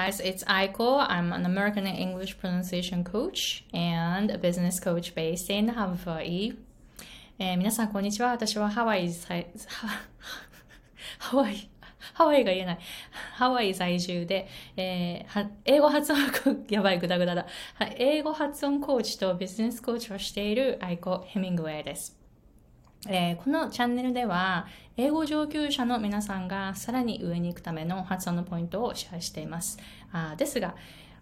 guys, it's Aiko. I'm an American English pronunciation coach and a business coach based in Hawaii. えー、皆さん、こんにちは。私はハワイ在、ハワイ、ハワイが言えない。ハワイ在住で、えー、英語発音、やばい、ぐだぐだだ。英語発音コーチとビジネスコーチをしているアイコ・ヘミングウェイです。えー、このチャンネルでは、英語上級者の皆さんがさらに上に行くための発音のポイントをシェアしています。あですが、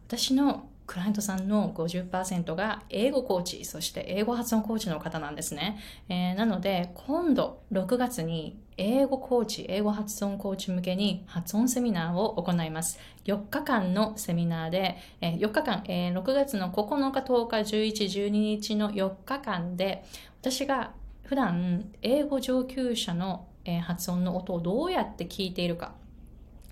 私のクライアントさんの50%が英語コーチ、そして英語発音コーチの方なんですね。えー、なので、今度6月に英語コーチ、英語発音コーチ向けに発音セミナーを行います。4日間のセミナーで、えー、4日間、えー、6月の9日、10日、11、12日の4日間で、私が普段英語上級者の発音の音をどうやって聞いているか。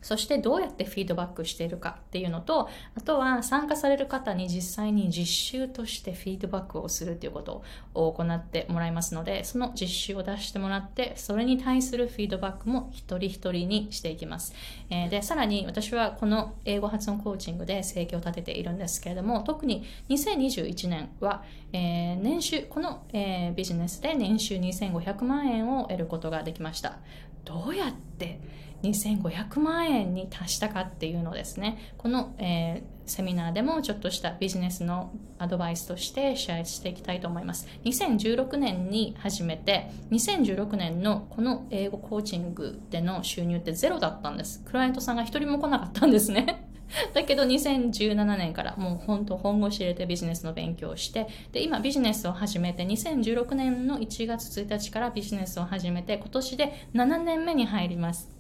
そしてどうやってフィードバックしているかっていうのと、あとは参加される方に実際に実習としてフィードバックをするということを行ってもらいますので、その実習を出してもらって、それに対するフィードバックも一人一人にしていきます。えー、で、さらに私はこの英語発音コーチングで生計を立てているんですけれども、特に2021年は、えー、年収、この、えー、ビジネスで年収2500万円を得ることができました。どうやって2500万円に達したかっていうのですねこの、えー、セミナーでもちょっとしたビジネスのアドバイスとしてシェアしていきたいと思います。2016年に始めて2016年のこの英語コーチングでの収入ってゼロだったんです。クライアントさんが一人も来なかったんですね。だけど2017年からもう本当本腰入れてビジネスの勉強をしてで今ビジネスを始めて2016年の1月1日からビジネスを始めて今年で7年目に入ります。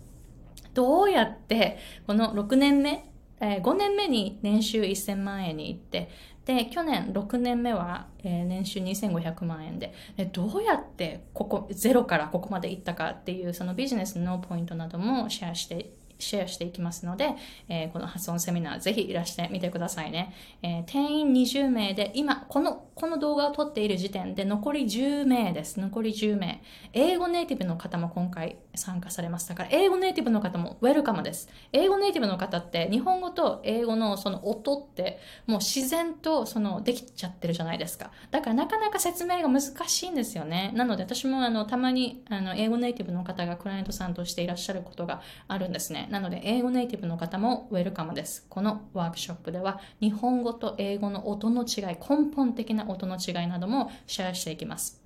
どうやってこの6年目、えー、5年目に年収1000万円に行ってで去年6年目は、えー、年収2500万円ででどうやってここゼロからここまで行ったかっていうそのビジネスのポイントなどもシェアしてシェアしていきますので、えー、この発音セミナーぜひいらしてみてくださいね。えー、定員20名で、今、この、この動画を撮っている時点で残り10名です。残り10名。英語ネイティブの方も今回参加されます。だから、英語ネイティブの方もウェルカムです。英語ネイティブの方って、日本語と英語のその音って、もう自然とそのできちゃってるじゃないですか。だからなかなか説明が難しいんですよね。なので私もあの、たまにあの、英語ネイティブの方がクライアントさんとしていらっしゃることがあるんですね。なので、英語ネイティブの方もウェルカムです。このワークショップでは、日本語と英語の音の違い、根本的な音の違いなどもシェアしていきます。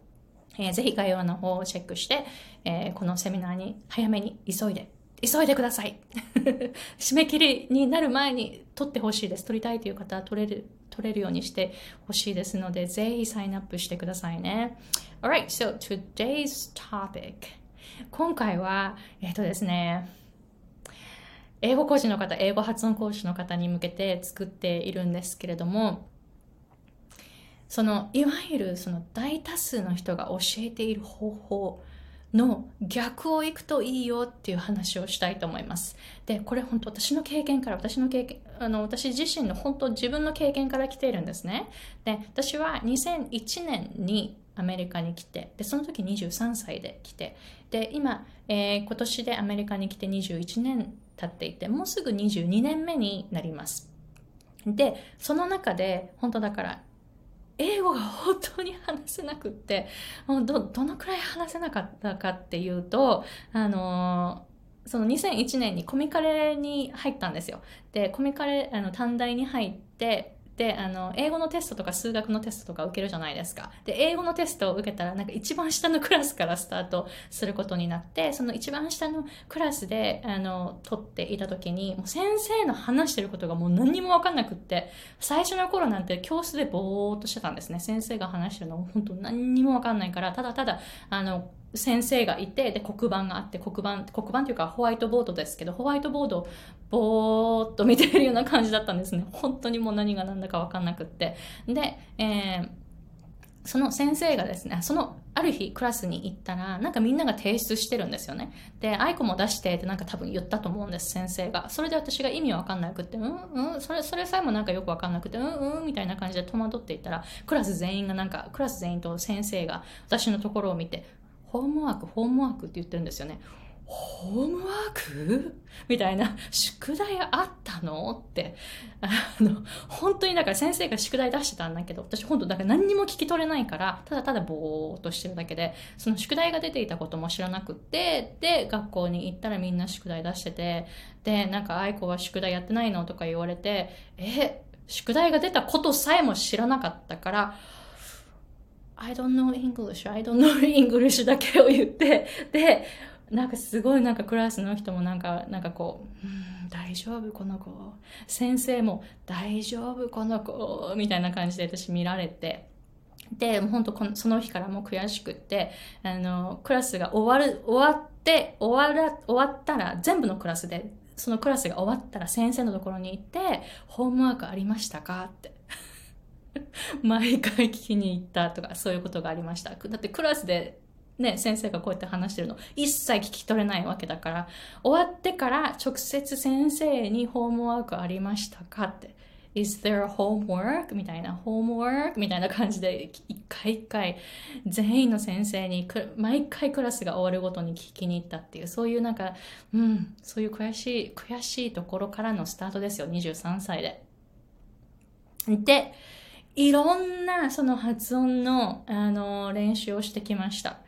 えー、ぜひ概要欄の方をチェックして、えー、このセミナーに早めに急いで急いでください 締め切りになる前に取ってほしいです。取りたいという方は取れる、取れるようにしてほしいですので、ぜひサインアップしてくださいね。Alright, so today's topic. 今回は、えっ、ー、とですね、英語講師の方、英語発音講師の方に向けて作っているんですけれども、その、いわゆるその大多数の人が教えている方法の逆をいくといいよっていう話をしたいと思います。で、これ本当私の経験から、私の経験、あの、私自身の本当自分の経験から来ているんですね。で、私は2001年にアメリカに来て、で、その時23歳で来て、で、今、えー、今年でアメリカに来て21年経っていて、もうすぐ22年目になります。で、その中で、本当だから、英語が本当に話せなくって、ど、どのくらい話せなかったかっていうと、あのその2001年にコミカレに入ったんですよ。で、コミカレ、あの、短大に入って、であの英語のテストとか数学のテストとか受けるじゃないですか。で英語のテストを受けたらなんか一番下のクラスからスタートすることになってその一番下のクラスであの取っていた時にもう先生の話してることがもう何にも分かんなくって最初の頃なんて教室でぼーっとしてたんですね。先生が話してるの本当何にも分かんないからただただあの先生がいて、で、黒板があって、黒板、黒板というかホワイトボードですけど、ホワイトボードをぼーっと見てるような感じだったんですね。本当にもう何が何だかわかんなくって。で、えー、その先生がですね、その、ある日クラスに行ったら、なんかみんなが提出してるんですよね。で、アイコも出してってなんか多分言ったと思うんです、先生が。それで私が意味わかんなくって、うんうん、それ、それさえもなんかよくわかんなくて、うんうん、みたいな感じで戸惑っていったら、クラス全員がなんか、クラス全員と先生が私のところを見て、ホームワーク、ホームワークって言ってるんですよね。ホームワーク？みたいな、宿題あったの？って、あの、本当にだから先生が宿題出してたんだけど、私本当だから何にも聞き取れないから、ただただぼーっとしてるだけで、その宿題が出ていたことも知らなくって、で、学校に行ったらみんな宿題出してて、で、なんか愛子は宿題やってないの？とか言われて、え、宿題が出たことさえも知らなかったから、I don't know English, I don't know English だけを言って、で、なんかすごいなんかクラスの人もなんか、なんかこう、うん、大丈夫この子。先生も大丈夫この子。みたいな感じで私見られて。で、もう本当このその日からもう悔しくって、あの、クラスが終わる、終わって、終わら、終わったら、全部のクラスで、そのクラスが終わったら先生のところに行って、ホームワークありましたか？って。毎回聞きに行ったとか、そういうことがありました。だってクラスでね、先生がこうやって話してるの一切聞き取れないわけだから、終わってから直接先生にホームワークありましたかって。Is there a homework? みたいな、homework? みたいな感じで、一回一回、全員の先生に、毎回クラスが終わるごとに聞きに行ったっていう、そういうなんか、うん、そういう悔しい、悔しいところからのスタートですよ、23歳で。で、いろんなその発音の、あの、練習をしてきました。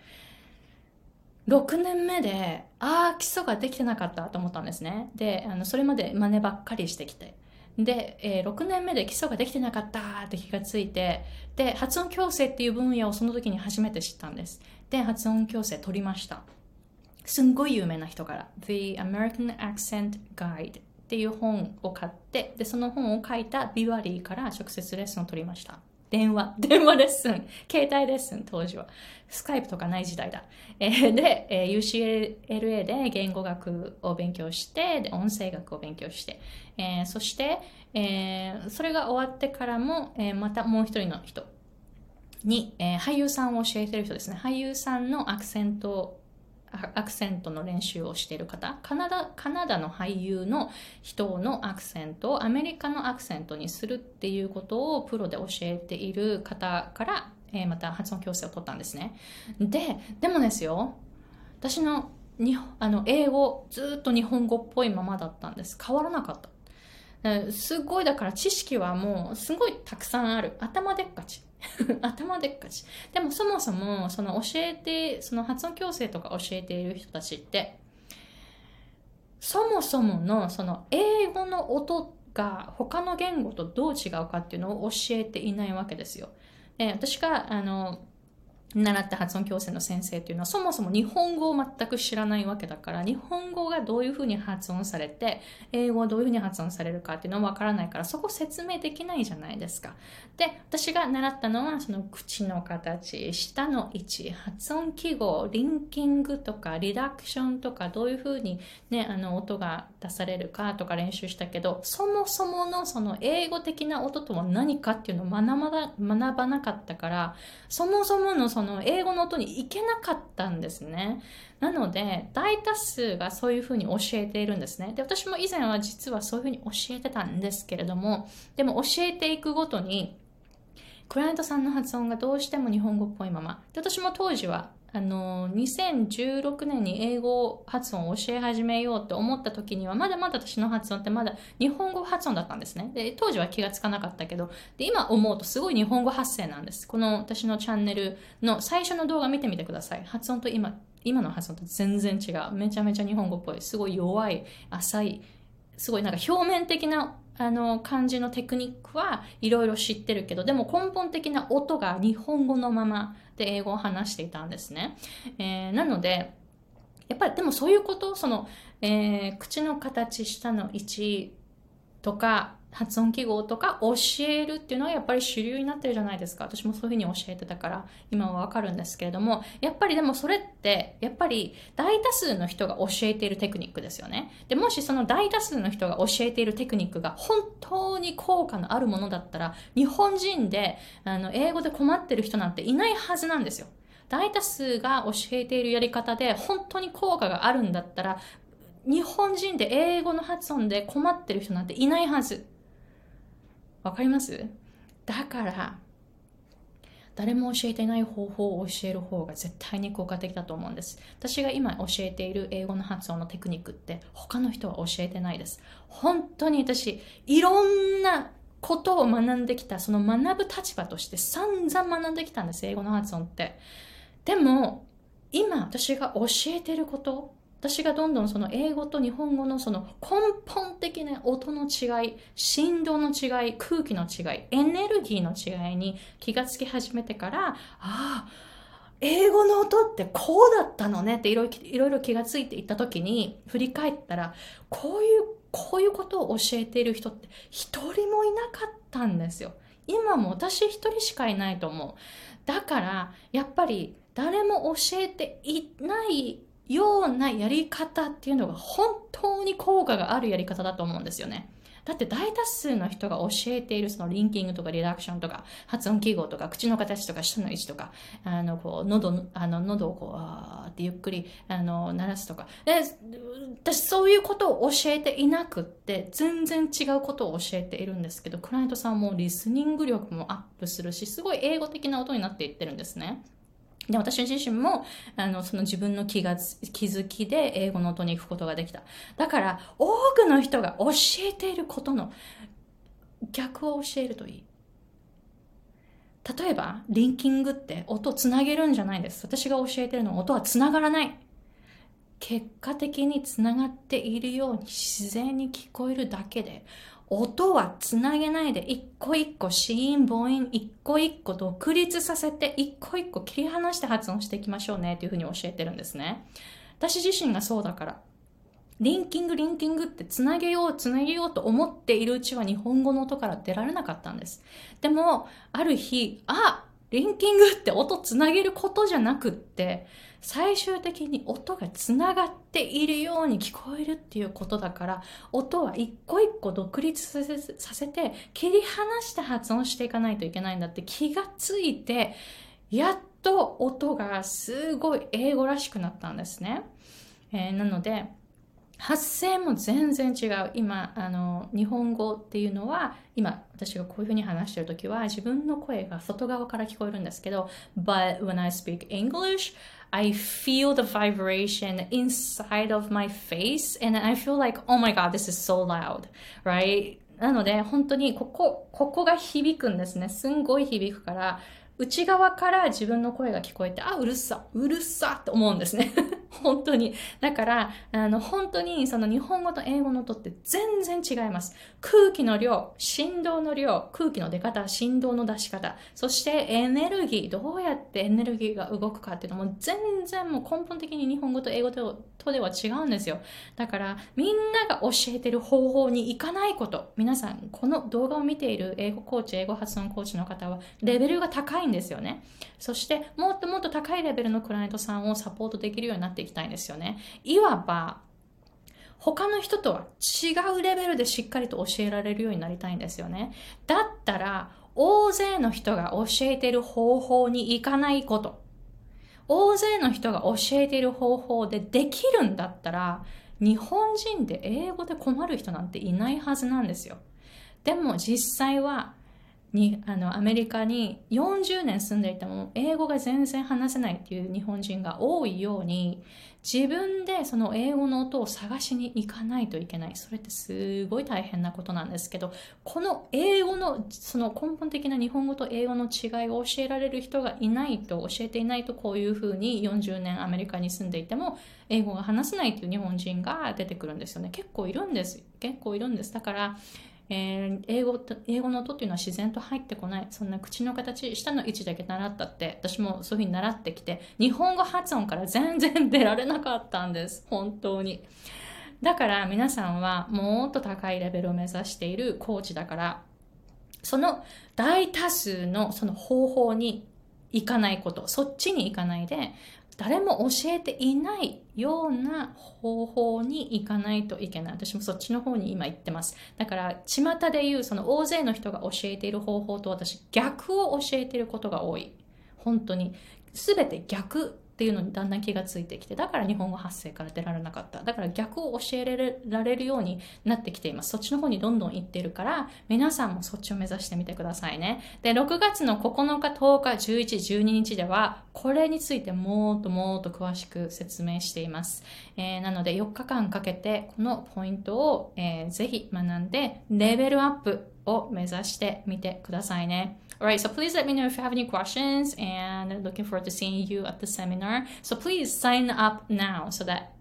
6年目で、ああ、基礎ができてなかったと思ったんですね。で、あのそれまで真似ばっかりしてきて。で、えー、6年目で基礎ができてなかったって気がついて、で、発音矯正っていう分野をその時に初めて知ったんです。で、発音矯正取りました。すんごい有名な人から、The American Accent Guide っていう本を買って、で、その本を書いたビワリーから直接レッスンを取りました。電話、電話レッスン、携帯レッスン、当時は。スカイプとかない時代だ。えー、で、えー、UCLA で言語学を勉強して、で、音声学を勉強して、えー、そして、えー、それが終わってからも、えー、またもう一人の人に、えー、俳優さんを教えてる人ですね。俳優さんのアクセントアクセントの練習をしている方カナダ、カナダの俳優の人のアクセントをアメリカのアクセントにするっていうことをプロで教えている方から、えー、また発音矯正を取ったんですね。で、でもですよ、私のにあの英語ずっと日本語っぽいままだったんです。変わらなかった。すごいだから知識はもうすごいたくさんある。頭でっかち。頭でっかち。でもそもそも、その教えて、その発音矯正とか教えている人たちって、そもそものその英語の音が他の言語とどう違うかっていうのを教えていないわけですよ。で私が、あの、習った発音矯正の先生っていうのはそもそも日本語を全く知らないわけだから日本語がどういうふうに発音されて英語はどういうふうに発音されるかっていうのはわからないからそこ説明できないじゃないですか。で私が習ったのはその口の形舌の位置発音記号リンキングとかリダクションとかどういうふうに、ね、あの音が出されるかとか練習したけどそもそものその英語的な音とは何かっていうのを学ばなかったからそもそものそのその英語の音に行けなかったんですね。なので、大多数がそういうふうに教えているんですね。で、私も以前は実はそういうふうに教えてたんですけれども、でも教えていくごとに、クライアントさんの発音がどうしても日本語っぽいまま。で、私も当時はあの、2016年に英語発音を教え始めようと思った時には、まだまだ私の発音ってまだ日本語発音だったんですね。で、当時は気がつかなかったけど、で、今思うとすごい日本語発声なんです。この私のチャンネルの最初の動画見てみてください。発音と今、今の発音と全然違う。めちゃめちゃ日本語っぽい。すごい弱い、浅い、すごいなんか表面的なあの感じのテクニックはいろいろ知ってるけど、でも根本的な音が日本語のままで英語を話していたんですね。えー、なので、やっぱりでもそういうこと、その、えー、口の形、下の位置とか、発音記号とか教えるっていうのはやっぱり主流になってるじゃないですか。私もそういうふうに教えてたから今はわかるんですけれども、やっぱりでもそれってやっぱり大多数の人が教えているテクニックですよね。で、もしその大多数の人が教えているテクニックが本当に効果のあるものだったら、日本人であの英語で困ってる人なんていないはずなんですよ。大多数が教えているやり方で本当に効果があるんだったら、日本人で英語の発音で困ってる人なんていないはず。わかります？だから、誰も教えてない方法を教える方が絶対に効果的だと思うんです。私が今教えている英語の発音のテクニックって他の人は教えてないです。本当に私、いろんなことを学んできた、その学ぶ立場として散々学んできたんです、英語の発音って。でも、今私が教えてること、私がどんどんその英語と日本語のその根本的な音の違い、振動の違い、空気の違い、エネルギーの違いに気がつき始めてから、ああ、英語の音ってこうだったのねっていろいろ気がついていった時に振り返ったら、こういう、こういうことを教えている人って一人もいなかったんですよ。今も私一人しかいないと思う。だから、やっぱり誰も教えていないようなやり方っていうのが本当に効果があるやり方だと思うんですよね。だって大多数の人が教えているそのリンキングとかリダクションとか発音記号とか口の形とか舌の位置とかあのこう喉あの喉をこうあーってゆっくりあの鳴らすとか私そういうことを教えていなくって全然違うことを教えているんですけどクライアントさんもリスニング力もアップするしすごい英語的な音になっていってるんですね。で、私自身も、あの、その自分の気が、気づきで英語の音に行くことができた。だから、多くの人が教えていることの逆を教えるといい。例えば、リンキングって音つなげるんじゃないです。私が教えてるのは音はつながらない。結果的につながっているように自然に聞こえるだけで、音はつなげないで一個一個子音母音一個一個独立させて一個一個切り離して発音していきましょうねっていうふうに教えてるんですね。私自身がそうだから。リンキング、リンキングってつなげよう、つなげようと思っているうちは日本語の音から出られなかったんです。でも、ある日、あリンキングって音つなげることじゃなくって、最終的に音がつながっているように聞こえるっていうことだから、音は一個一個独立させさせて、切り離して発音していかないといけないんだって気がついて、やっと音がすごい英語らしくなったんですね。えー、なので、発声も全然違う。今、あの、日本語っていうのは、今、私がこういうふうに話してるときは、自分の声が外側から聞こえるんですけど、but when I speak English, I feel the vibration inside of my face and I feel like, oh my god, this is so loud, right? なので、本当にここ、ここが響くんですね。すんごい響くから、内側から自分の声が聞こえて、あ、うるさ、うるさって思うんですね。本当に。だから、あの、本当にその日本語と英語の音って全然違います。空気の量、振動の量、空気の出方、振動の出し方、そしてエネルギー、どうやってエネルギーが動くかっていうのも全然もう根本的に日本語と英語とでは違うんですよ。だから、みんなが教えてる方法に行かないこと。皆さん、この動画を見ている英語コーチ、英語発音コーチの方は、レベルが高いんですよね。そして、もっともっと高いレベルのクライアントさんをサポートできるようになっていきたいんですよね。いわば、他の人とは違うレベルでしっかりと教えられるようになりたいんですよね。だったら、大勢の人が教えている方法に行かないこと。大勢の人が教えている方法でできるんだったら、日本人で英語で困る人なんていないはずなんですよ。でも実際はにあのアメリカに40年住んでいても英語が全然話せないっていう日本人が多いように自分でその英語の音を探しに行かないといけない。それってすごい大変なことなんですけどこの英語のその根本的な日本語と英語の違いを教えられる人がいないと教えていないとこういうふうに40年アメリカに住んでいても英語が話せないっていう日本人が出てくるんですよね。結構いるんです結構いるんです。だからえー、英語英語の音っていうのは自然と入ってこない。そんな口の形、下の位置だけ習ったって、私もそういうふうに習ってきて、日本語発音から全然出られなかったんです。本当に。だから皆さんはもっと高いレベルを目指しているコーチだから、その大多数のその方法に行かないこと、そっちに行かないで、誰も教えていないような方法に行かないといけない。私もそっちの方に今行ってます。だから、巷で言う、その大勢の人が教えている方法と私、逆を教えていることが多い。本当に。すべて逆っていうのにだんだん気がついてきて、だから日本語発声から出られなかった。だから逆を教えられるようになってきています。そっちの方にどんどん行ってるから、皆さんもそっちを目指してみてくださいね。で、6月の9日、10日、11、12日では、これについてもっともっと詳しく説明しています。えー、なので、4日間かけて、このポイントを、えー、ぜひ学んで、レベルアップを目指してみてくださいね。Alright, so please let me know if you have any questions and looking forward to seeing you at the seminar. So please sign up now so that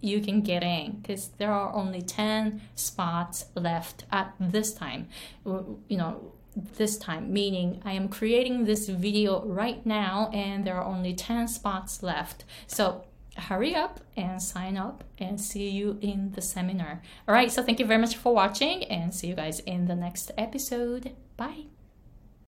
you can get in because there are only 10 spots left at this time. You know, this time, meaning I am creating this video right now and there are only 10 spots left. So hurry up and sign up and see you in the seminar. All right, so thank you very much for watching and see you guys in the next episode. Bye.